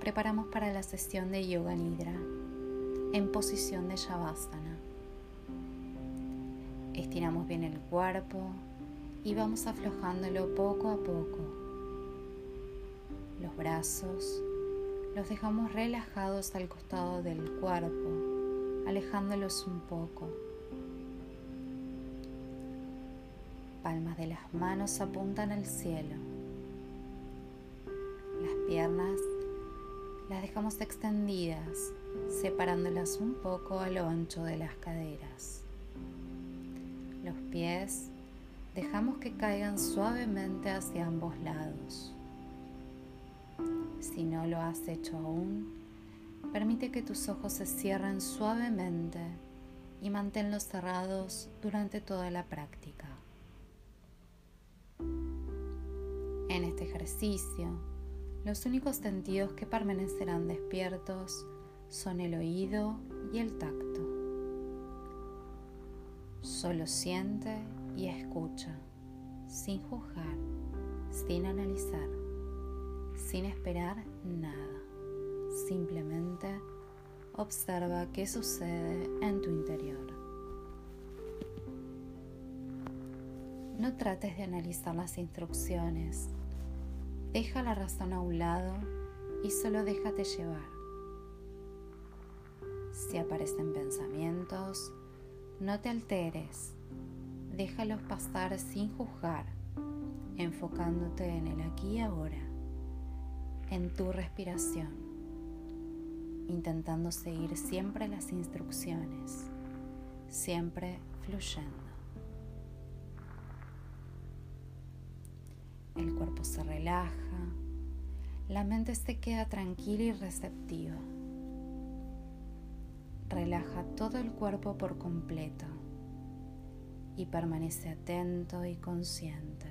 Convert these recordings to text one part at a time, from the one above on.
preparamos para la sesión de Yoga Nidra en posición de Shavasana. Estiramos bien el cuerpo y vamos aflojándolo poco a poco. Los brazos los dejamos relajados al costado del cuerpo, alejándolos un poco. Palmas de las manos apuntan al cielo. Las piernas las dejamos extendidas, separándolas un poco a lo ancho de las caderas. Los pies dejamos que caigan suavemente hacia ambos lados. Si no lo has hecho aún, permite que tus ojos se cierren suavemente y manténlos cerrados durante toda la práctica. En este ejercicio, los únicos sentidos que permanecerán despiertos son el oído y el tacto. Solo siente y escucha, sin juzgar, sin analizar, sin esperar nada. Simplemente observa qué sucede en tu interior. No trates de analizar las instrucciones Deja la razón a un lado y solo déjate llevar. Si aparecen pensamientos, no te alteres, déjalos pasar sin juzgar, enfocándote en el aquí y ahora, en tu respiración, intentando seguir siempre las instrucciones, siempre fluyendo. El cuerpo se relaja, la mente se queda tranquila y receptiva. Relaja todo el cuerpo por completo y permanece atento y consciente.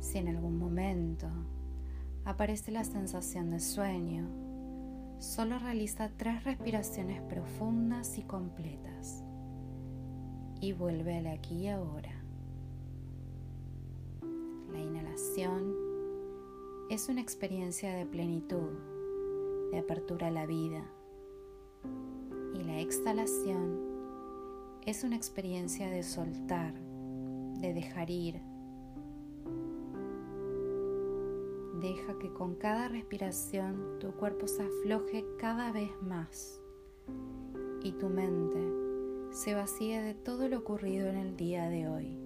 Si en algún momento aparece la sensación de sueño, solo realiza tres respiraciones profundas y completas y vuelve al aquí y ahora. Es una experiencia de plenitud, de apertura a la vida. Y la exhalación es una experiencia de soltar, de dejar ir. Deja que con cada respiración tu cuerpo se afloje cada vez más y tu mente se vacíe de todo lo ocurrido en el día de hoy.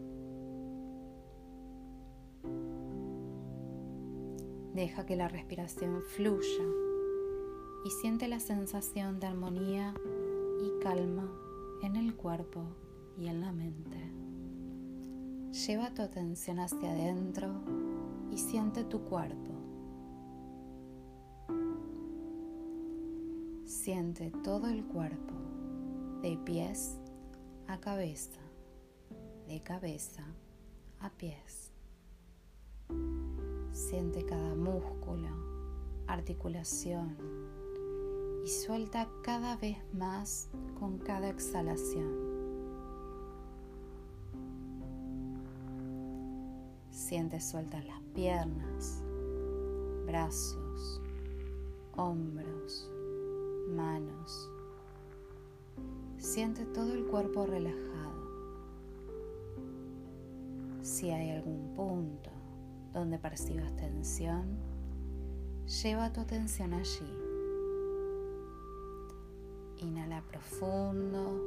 Deja que la respiración fluya y siente la sensación de armonía y calma en el cuerpo y en la mente. Lleva tu atención hacia adentro y siente tu cuerpo. Siente todo el cuerpo, de pies a cabeza, de cabeza a pies. Siente cada músculo, articulación y suelta cada vez más con cada exhalación. Siente sueltas las piernas, brazos, hombros, manos. Siente todo el cuerpo relajado. Si hay algún punto donde percibas tensión, lleva tu atención allí. Inhala profundo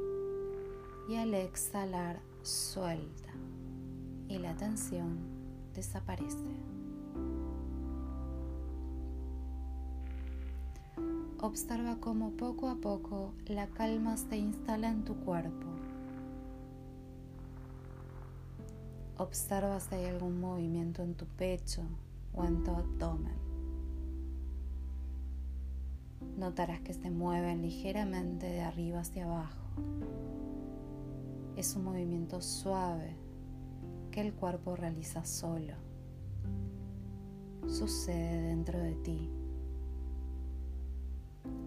y al exhalar suelta y la tensión desaparece. Observa cómo poco a poco la calma se instala en tu cuerpo Observa si hay algún movimiento en tu pecho o en tu abdomen. Notarás que se mueven ligeramente de arriba hacia abajo. Es un movimiento suave que el cuerpo realiza solo. Sucede dentro de ti.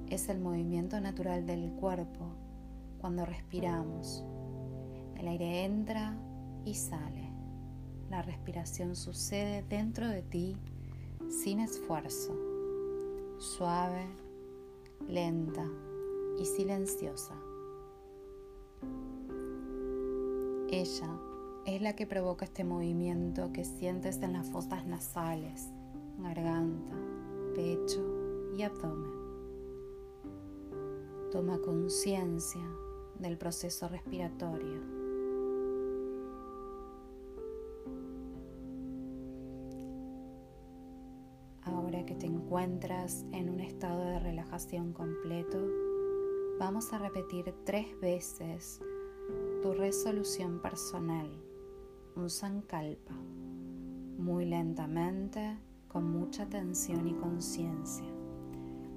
Es el movimiento natural del cuerpo cuando respiramos. El aire entra y sale. La respiración sucede dentro de ti sin esfuerzo, suave, lenta y silenciosa. Ella es la que provoca este movimiento que sientes en las fosas nasales, garganta, pecho y abdomen. Toma conciencia del proceso respiratorio. Que te encuentras en un estado de relajación completo, vamos a repetir tres veces tu resolución personal, un sankalpa, muy lentamente, con mucha atención y conciencia.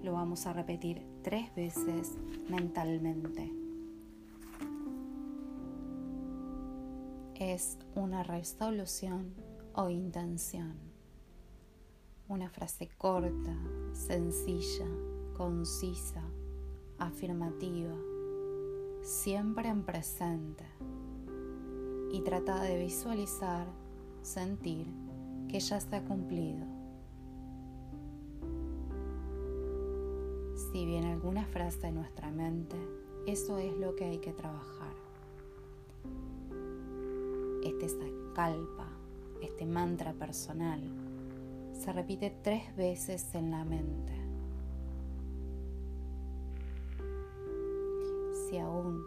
Lo vamos a repetir tres veces mentalmente. Es una resolución o intención. Una frase corta, sencilla, concisa, afirmativa siempre en presente y trata de visualizar, sentir que ya se ha cumplido. Si viene alguna frase en nuestra mente, eso es lo que hay que trabajar. Este calpa, este mantra personal, se repite tres veces en la mente. si aún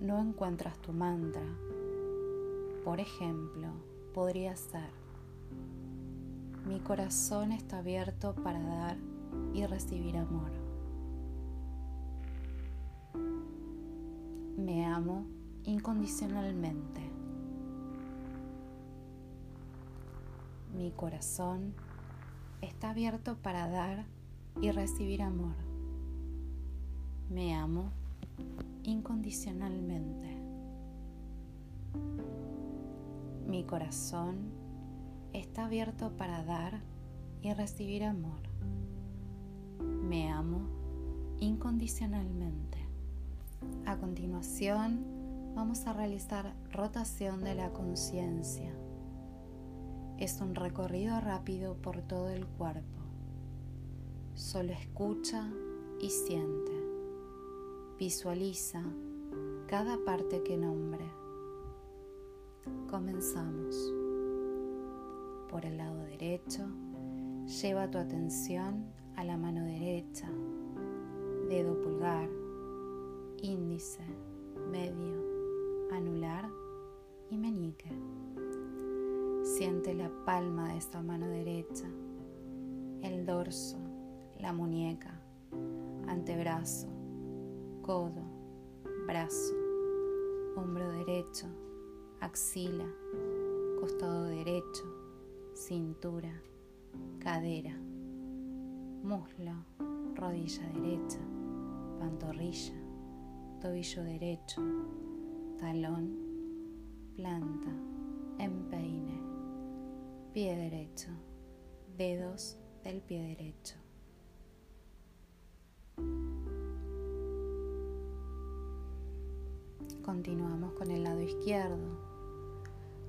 no encuentras tu mantra, por ejemplo, podría ser, mi corazón está abierto para dar y recibir amor. Me amo incondicionalmente. Mi corazón está abierto para dar y recibir amor. Me amo incondicionalmente. Mi corazón está abierto para dar y recibir amor. Me amo incondicionalmente. A continuación, vamos a realizar rotación de la conciencia. Es un recorrido rápido por todo el cuerpo. Solo escucha y siente. Visualiza cada parte que nombre. Comenzamos. Por el lado derecho, lleva tu atención a la mano derecha, dedo pulgar, índice, medio, anular y meñique. Siente la palma de esta mano derecha, el dorso, la muñeca, antebrazo, codo, brazo, hombro derecho, axila, costado derecho, cintura, cadera, muslo, rodilla derecha, pantorrilla, tobillo derecho, talón, planta, empeine, pie derecho, dedos del pie derecho. Continuamos con el lado izquierdo.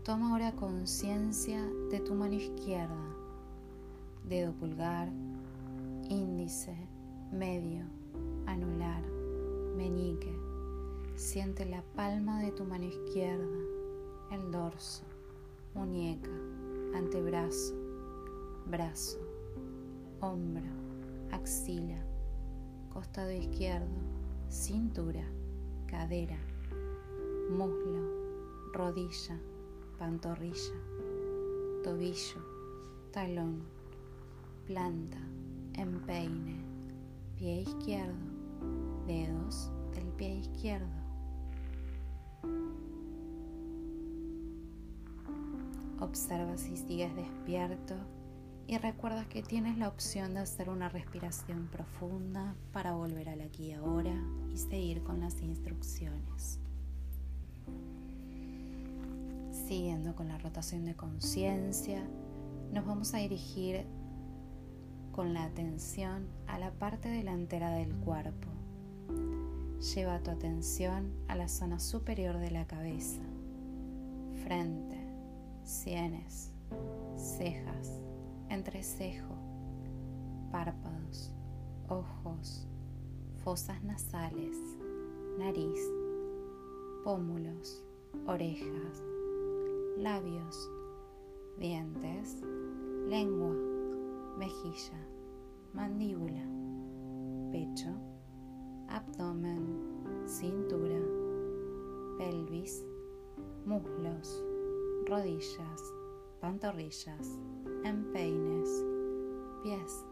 Toma ahora conciencia de tu mano izquierda, dedo pulgar, índice, medio, anular, meñique. Siente la palma de tu mano izquierda, el dorso, muñeca, antebrazo, brazo, hombro, axila, costado izquierdo, cintura, cadera muslo, rodilla, pantorrilla, tobillo, talón, planta, empeine, pie izquierdo, dedos del pie izquierdo. Observa si sigues despierto y recuerda que tienes la opción de hacer una respiración profunda para volver al aquí y ahora y seguir con las instrucciones. Siguiendo con la rotación de conciencia, nos vamos a dirigir con la atención a la parte delantera del cuerpo. Lleva tu atención a la zona superior de la cabeza, frente, sienes, cejas, entrecejo, párpados, ojos, fosas nasales, nariz, pómulos, orejas, labios, dientes, lengua, mejilla, mandíbula, pecho, abdomen, cintura, pelvis, muslos, rodillas, pantorrillas, empeines, pies.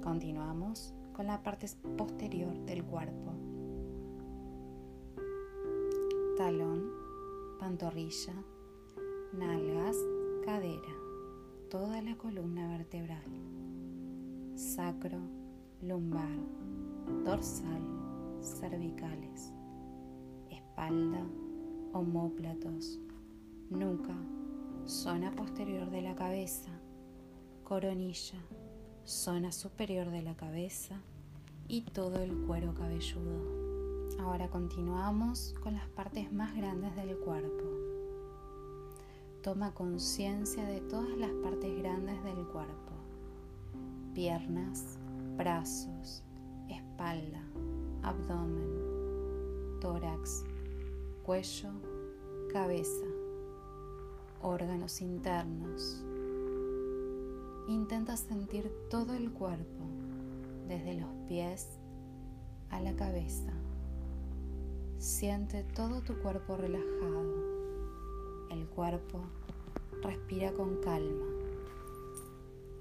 Continuamos con la parte posterior del cuerpo. Talón, pantorrilla, nalgas, cadera, toda la columna vertebral, sacro, lumbar, dorsal, cervicales, espalda, homóplatos, nuca, zona posterior de la cabeza, coronilla, zona superior de la cabeza y todo el cuero cabelludo. Ahora continuamos con las partes más grandes del cuerpo. Toma conciencia de todas las partes grandes del cuerpo. Piernas, brazos, espalda, abdomen, tórax, cuello, cabeza, órganos internos. Intenta sentir todo el cuerpo, desde los pies a la cabeza. Siente todo tu cuerpo relajado. El cuerpo respira con calma.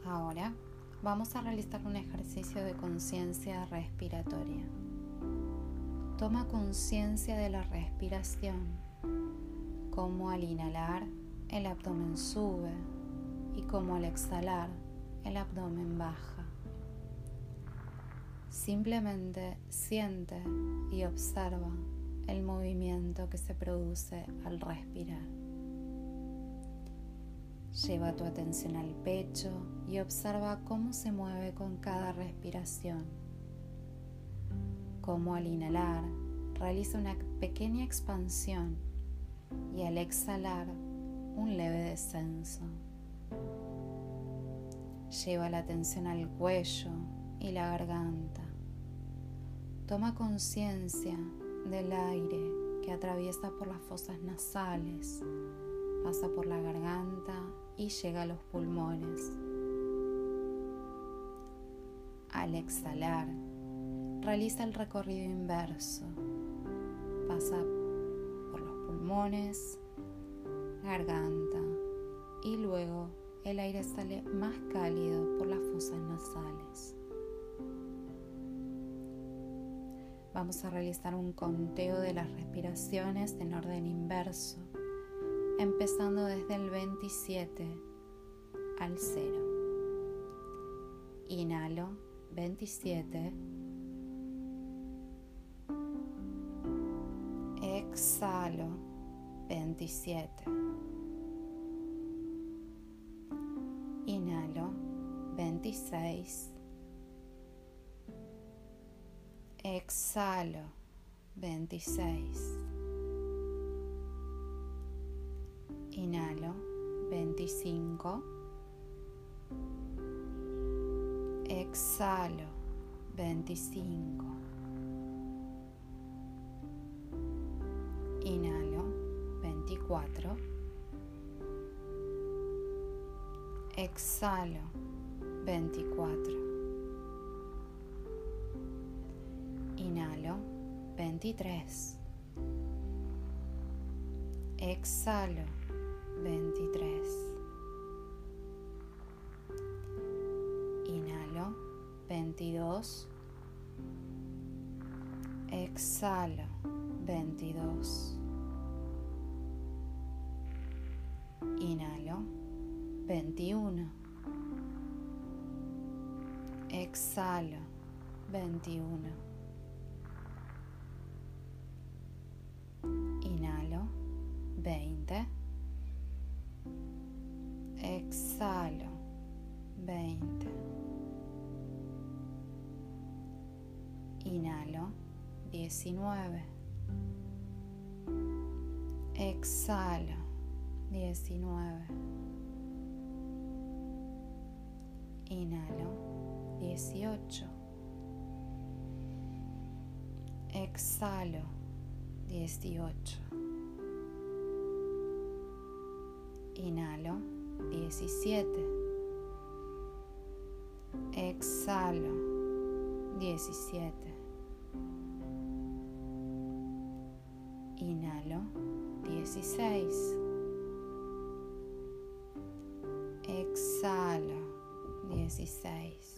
Ahora vamos a realizar un ejercicio de conciencia respiratoria. Toma conciencia de la respiración, como al inhalar el abdomen sube y como al exhalar el abdomen baja. Simplemente siente y observa el movimiento que se produce al respirar. Lleva tu atención al pecho y observa cómo se mueve con cada respiración. Cómo al inhalar realiza una pequeña expansión y al exhalar un leve descenso. Lleva la atención al cuello y la garganta. Toma conciencia del aire que atraviesa por las fosas nasales, pasa por la garganta y llega a los pulmones. Al exhalar, realiza el recorrido inverso, pasa pulmones, garganta y luego el aire sale más cálido por las fosas nasales. Vamos a realizar un conteo de las respiraciones en orden inverso, empezando desde el 27 al 0. Inhalo 27. 27. Inhalo 26. Exhalo 26. Inhalo 25. Exhalo 25. Inhalo 24. Exhalo 24. Inhalo 23. Exhalo 23. Inhalo 22. Exhalo 22. 21. Exhalo 21. Inhalo 20. Exhalo 20. Inhalo 19. Exhalo 19. Inhalo 18. Exhalo 18. Inhalo 17. Exhalo 17. Inhalo 16. 16.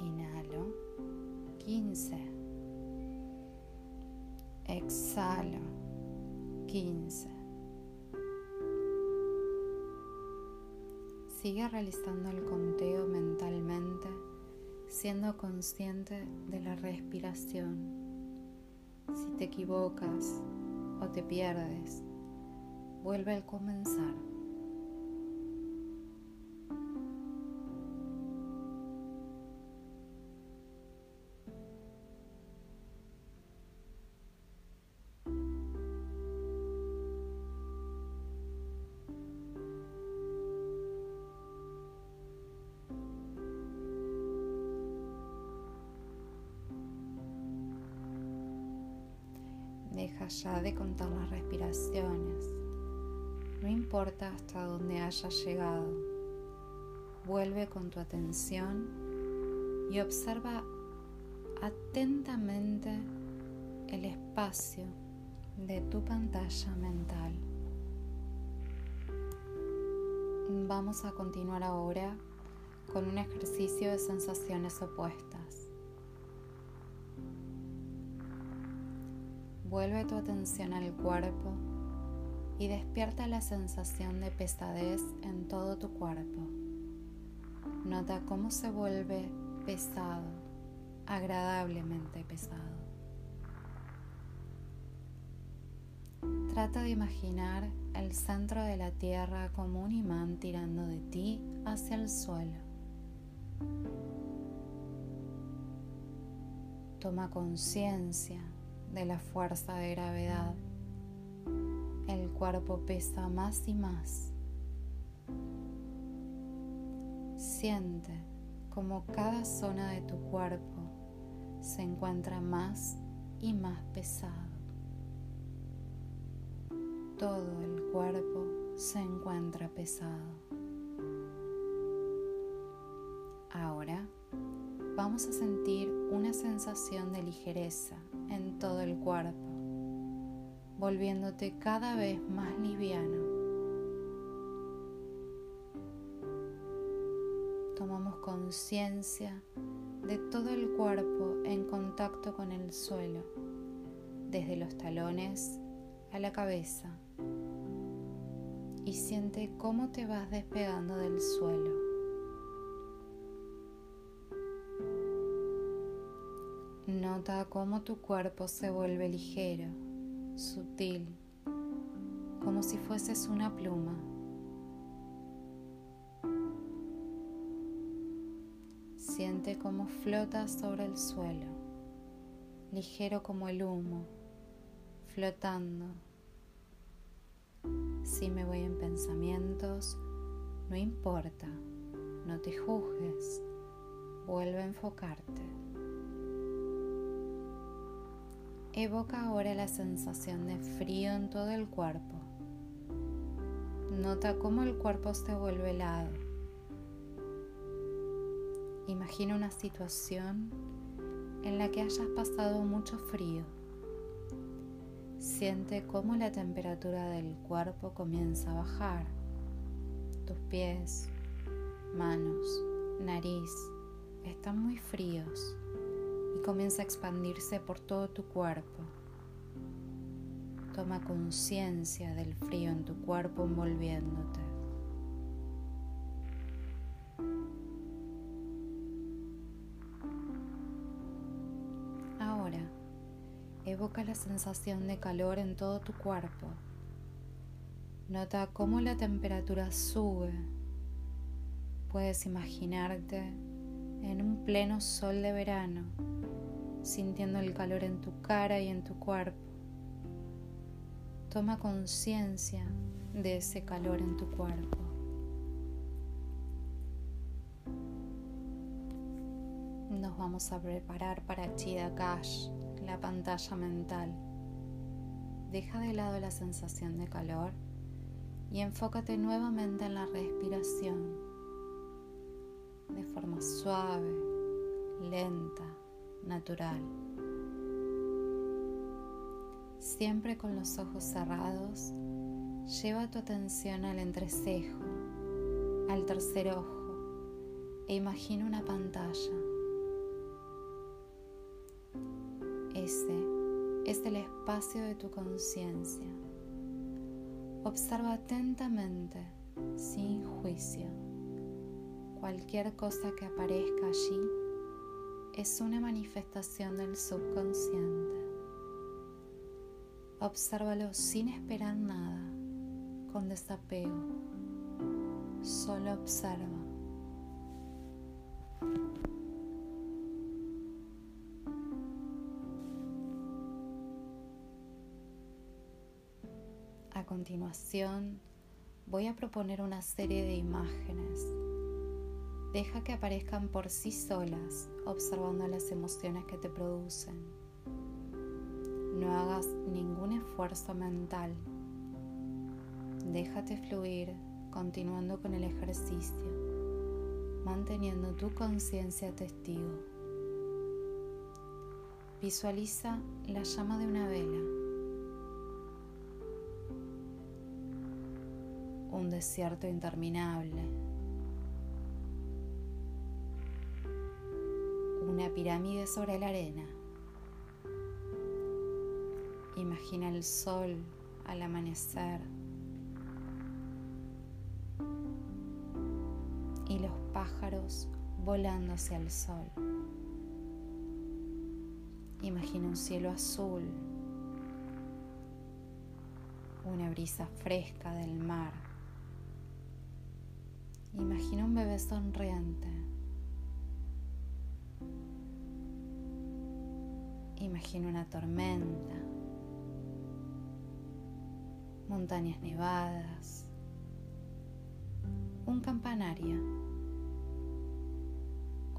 Inhalo 15. Exhalo 15. Sigue realizando el conteo mentalmente, siendo consciente de la respiración. Si te equivocas o te pierdes, vuelve al comenzar. De contar las respiraciones. No importa hasta dónde hayas llegado. Vuelve con tu atención y observa atentamente el espacio de tu pantalla mental. Vamos a continuar ahora con un ejercicio de sensaciones opuestas. Vuelve tu atención al cuerpo y despierta la sensación de pesadez en todo tu cuerpo. Nota cómo se vuelve pesado, agradablemente pesado. Trata de imaginar el centro de la tierra como un imán tirando de ti hacia el suelo. Toma conciencia de la fuerza de gravedad. El cuerpo pesa más y más. Siente como cada zona de tu cuerpo se encuentra más y más pesado. Todo el cuerpo se encuentra pesado. Ahora vamos a sentir una sensación de ligereza en todo el cuerpo, volviéndote cada vez más liviano. Tomamos conciencia de todo el cuerpo en contacto con el suelo, desde los talones a la cabeza, y siente cómo te vas despegando del suelo. Nota cómo tu cuerpo se vuelve ligero, sutil, como si fueses una pluma. Siente cómo flotas sobre el suelo, ligero como el humo, flotando. Si me voy en pensamientos, no importa, no te juzgues, vuelve a enfocarte. Evoca ahora la sensación de frío en todo el cuerpo. Nota cómo el cuerpo se vuelve helado. Imagina una situación en la que hayas pasado mucho frío. Siente cómo la temperatura del cuerpo comienza a bajar. Tus pies, manos, nariz están muy fríos comienza a expandirse por todo tu cuerpo. Toma conciencia del frío en tu cuerpo envolviéndote. Ahora, evoca la sensación de calor en todo tu cuerpo. Nota cómo la temperatura sube. Puedes imaginarte en un pleno sol de verano sintiendo el calor en tu cara y en tu cuerpo. Toma conciencia de ese calor en tu cuerpo. Nos vamos a preparar para Chida Cash, la pantalla mental. Deja de lado la sensación de calor y enfócate nuevamente en la respiración de forma suave, lenta natural. Siempre con los ojos cerrados, lleva tu atención al entrecejo, al tercer ojo e imagina una pantalla. Ese es el espacio de tu conciencia. Observa atentamente, sin juicio. Cualquier cosa que aparezca allí es una manifestación del subconsciente. Obsérvalo sin esperar nada, con desapego. Solo observa. A continuación, voy a proponer una serie de imágenes. Deja que aparezcan por sí solas, observando las emociones que te producen. No hagas ningún esfuerzo mental. Déjate fluir continuando con el ejercicio, manteniendo tu conciencia testigo. Visualiza la llama de una vela, un desierto interminable, pirámide sobre la arena. Imagina el sol al amanecer y los pájaros volando hacia el sol. Imagina un cielo azul, una brisa fresca del mar. Imagina un bebé sonriente. Imagina una tormenta. Montañas nevadas, un campanario,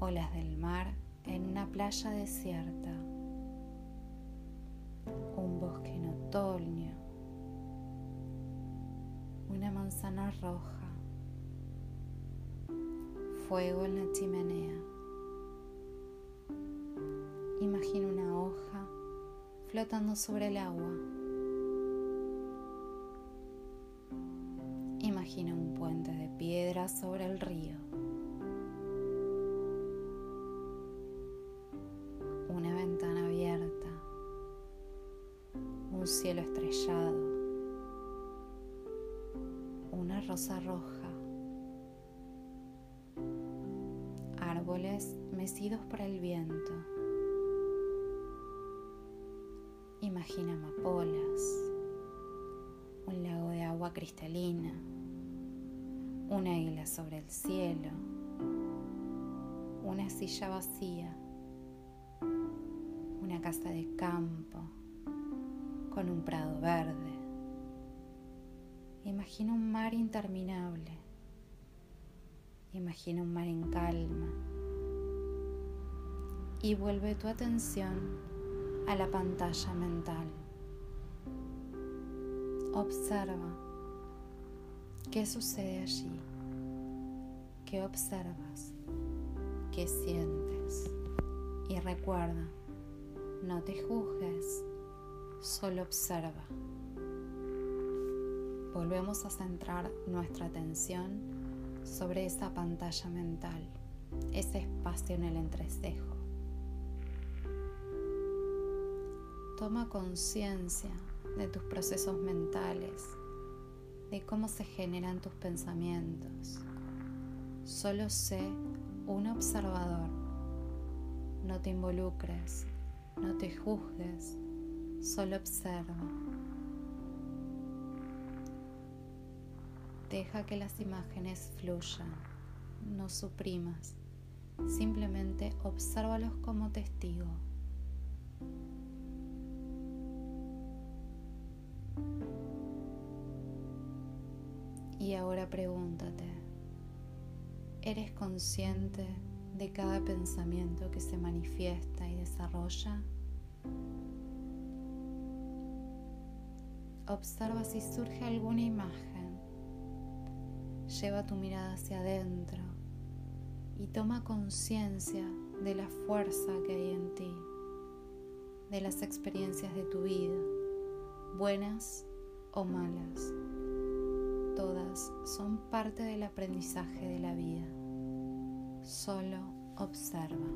olas del mar en una playa desierta, un bosque en otoño, una manzana roja, fuego en la chimenea. Imagina una hoja flotando sobre el agua. Imagina un puente de piedra sobre el río. Una ventana abierta. Un cielo estrellado. Una rosa roja. Árboles mecidos por el viento. Imagina amapolas, un lago de agua cristalina, una isla sobre el cielo, una silla vacía, una casa de campo con un prado verde. Imagina un mar interminable. Imagina un mar en calma. Y vuelve tu atención a la pantalla mental. Observa ¿Qué sucede allí? ¿Qué observas? ¿Qué sientes? Y recuerda, no te juzgues, solo observa. Volvemos a centrar nuestra atención sobre esa pantalla mental, ese espacio en el entrecejo. Toma conciencia de tus procesos mentales de cómo se generan tus pensamientos. Solo sé un observador. No te involucres, no te juzgues, solo observa. Deja que las imágenes fluyan, no suprimas, simplemente obsérvalos como testigo. Y ahora pregúntate, ¿eres consciente de cada pensamiento que se manifiesta y desarrolla. Observa si surge alguna imagen. Lleva tu mirada hacia adentro y toma conciencia de la fuerza que hay en ti, de las experiencias de tu vida, buenas o malas. Todas son parte del aprendizaje de la vida. Solo observa.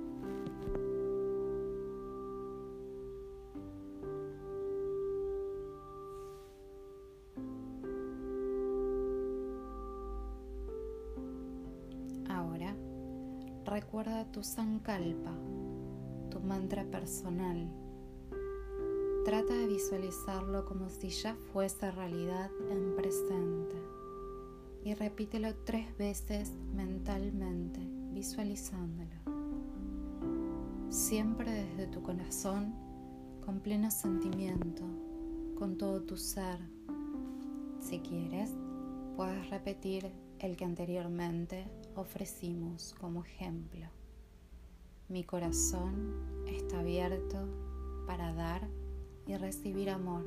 Ahora recuerda tu sankalpa, tu mantra personal Trata de visualizarlo como si ya fuese realidad en presente y repítelo tres veces mentalmente, visualizándolo. Siempre desde tu corazón, con pleno sentimiento, con todo tu ser. Si quieres, puedes repetir el que anteriormente ofrecimos como ejemplo. Mi corazón está abierto para dar y recibir amor.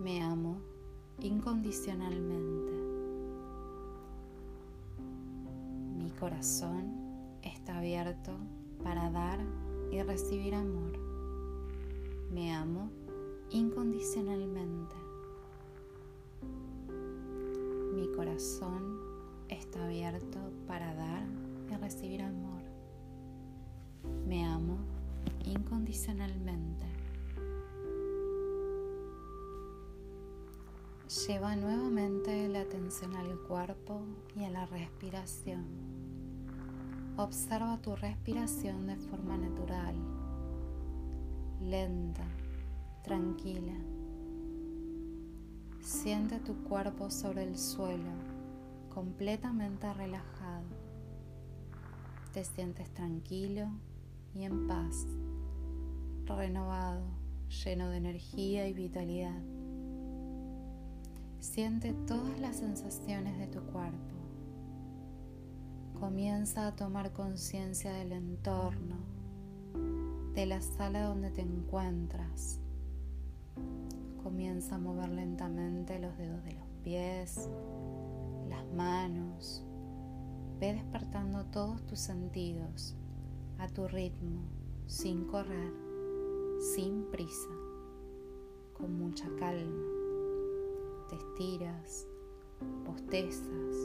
Me amo incondicionalmente. Mi corazón está abierto para dar y recibir amor. Me amo incondicionalmente. Mi corazón está abierto para dar y recibir amor. Me amo incondicionalmente. Lleva nuevamente la atención al cuerpo y a la respiración. Observa tu respiración de forma natural, lenta, tranquila. Siente tu cuerpo sobre el suelo, completamente relajado. Te sientes tranquilo y en paz, renovado, lleno de energía y vitalidad. Siente todas las sensaciones de tu cuerpo. Comienza a tomar conciencia del entorno, de la sala donde te encuentras. Comienza a mover lentamente los dedos de los pies, las manos. Ve despertando todos tus sentidos a tu ritmo, sin correr, sin prisa, con mucha calma te estiras, postezas,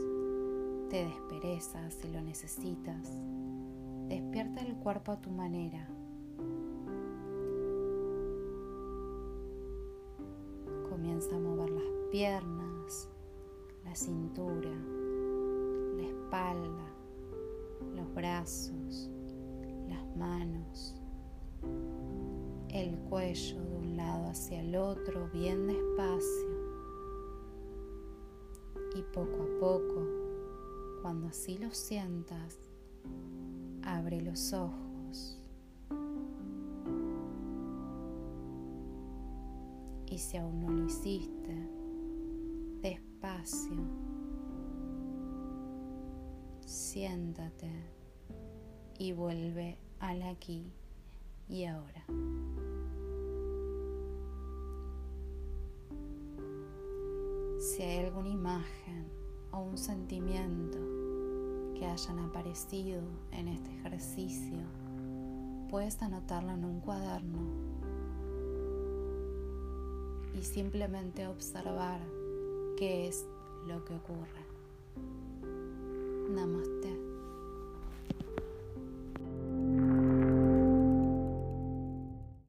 te desperezas si lo necesitas. Despierta el cuerpo a tu manera. Comienza a mover las piernas, la cintura, la espalda, los brazos, las manos, el cuello de un lado hacia el otro bien despacio y poco a poco, cuando así lo sientas, abre los ojos. Y si aún no lo hiciste, despacio, siéntate y vuelve al aquí y ahora. si hay alguna imagen o un sentimiento que hayan aparecido en este ejercicio, puedes anotarlo en un cuaderno y simplemente observar qué es lo que ocurre. Namaste.